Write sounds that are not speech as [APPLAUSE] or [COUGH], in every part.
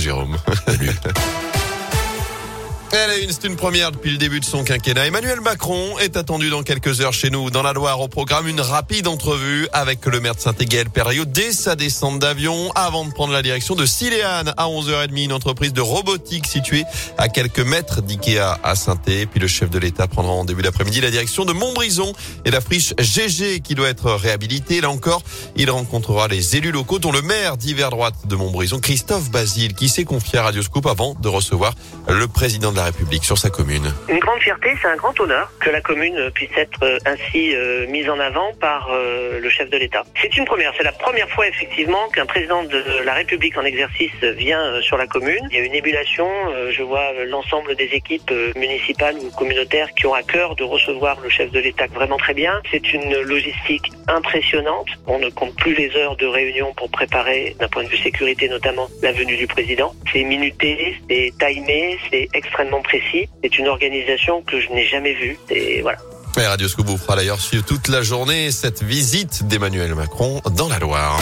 Jérôme. Salut. [LAUGHS] Elle est une, c'est une première depuis le début de son quinquennat. Emmanuel Macron est attendu dans quelques heures chez nous, dans la Loire, au programme une rapide entrevue avec le maire de Saint-Égal Période dès sa descente d'avion, avant de prendre la direction de Siléane à 11h30, une entreprise de robotique située à quelques mètres d'Ikea à saint Puis le chef de l'État prendra en début d'après-midi la direction de Montbrison et la friche GG qui doit être réhabilitée. Là encore, il rencontrera les élus locaux, dont le maire d'hiver droite de Montbrison, Christophe Basile, qui s'est confié à Radioscoop avant de recevoir le président de la République sur sa commune. Une grande fierté, c'est un grand honneur que la commune puisse être euh, ainsi euh, mise en avant par euh, le chef de l'État. C'est une première, c'est la première fois effectivement qu'un président de la République en exercice vient sur la commune. Il y a une ébullition, je vois l'ensemble des équipes municipales ou communautaires qui ont à cœur de recevoir le chef de l'État vraiment très bien. C'est une logistique impressionnante. On ne compte plus les heures de réunion pour préparer, d'un point de vue sécurité notamment, la venue du président. C'est minuté, c'est timé, c'est extrêmement précis. C'est une organisation que je n'ai jamais vue. Et voilà. Et Radio Scoop vous fera d'ailleurs suivre toute la journée cette visite d'Emmanuel Macron dans la Loire.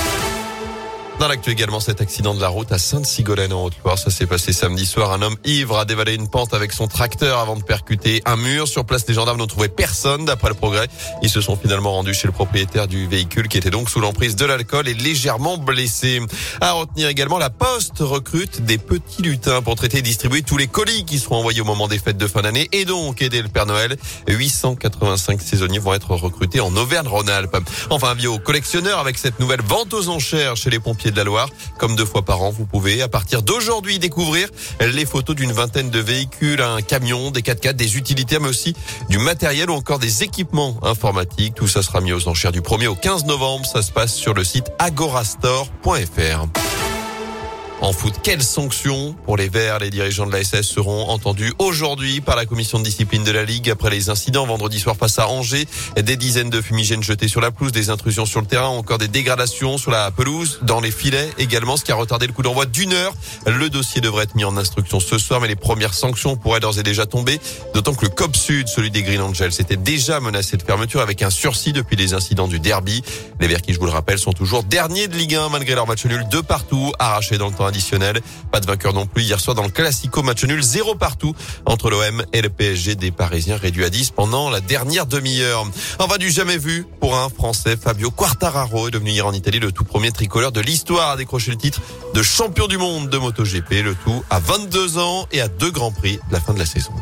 Dans l'actu également, cet accident de la route à Sainte-Sigolène en Haute-Loire. Ça s'est passé samedi soir. Un homme ivre a dévalé une pente avec son tracteur avant de percuter un mur. Sur place, les gendarmes n'ont trouvé personne d'après le progrès. Ils se sont finalement rendus chez le propriétaire du véhicule qui était donc sous l'emprise de l'alcool et légèrement blessé. À retenir également, la Poste recrute des petits lutins pour traiter et distribuer tous les colis qui seront envoyés au moment des fêtes de fin d'année et donc aider le Père Noël. 885 saisonniers vont être recrutés en Auvergne-Rhône-Alpes. Enfin, bio collectionneur avec cette nouvelle vente aux enchères chez les pompiers de la Loire. Comme deux fois par an, vous pouvez à partir d'aujourd'hui découvrir les photos d'une vingtaine de véhicules, un camion, des 4x4, des utilitaires, mais aussi du matériel ou encore des équipements informatiques. Tout ça sera mis aux enchères du 1er au 15 novembre. Ça se passe sur le site agorastore.fr. En foot, quelles sanctions pour les Verts Les dirigeants de la SS seront entendus aujourd'hui par la commission de discipline de la Ligue après les incidents vendredi soir face à Angers. Des dizaines de fumigènes jetés sur la pelouse, des intrusions sur le terrain, encore des dégradations sur la pelouse, dans les filets également, ce qui a retardé le coup d'envoi d'une heure. Le dossier devrait être mis en instruction ce soir, mais les premières sanctions pourraient d'ores et déjà tomber, d'autant que le COP Sud, celui des Green Angels, était déjà menacé de fermeture avec un sursis depuis les incidents du derby. Les Verts qui, je vous le rappelle, sont toujours derniers de Ligue 1 malgré leur match nul de partout, arraché dans le temps Pas de vainqueur non plus hier soir dans le Classico match nul, zéro partout entre l'OM et le PSG des Parisiens réduits à 10 pendant la dernière demi-heure. On va du jamais vu pour un Français. Fabio Quartararo est devenu hier en Italie le tout premier tricolore de l'histoire à décrocher le titre de champion du monde de MotoGP. Le tout à 22 ans et à deux grands prix la fin de la saison.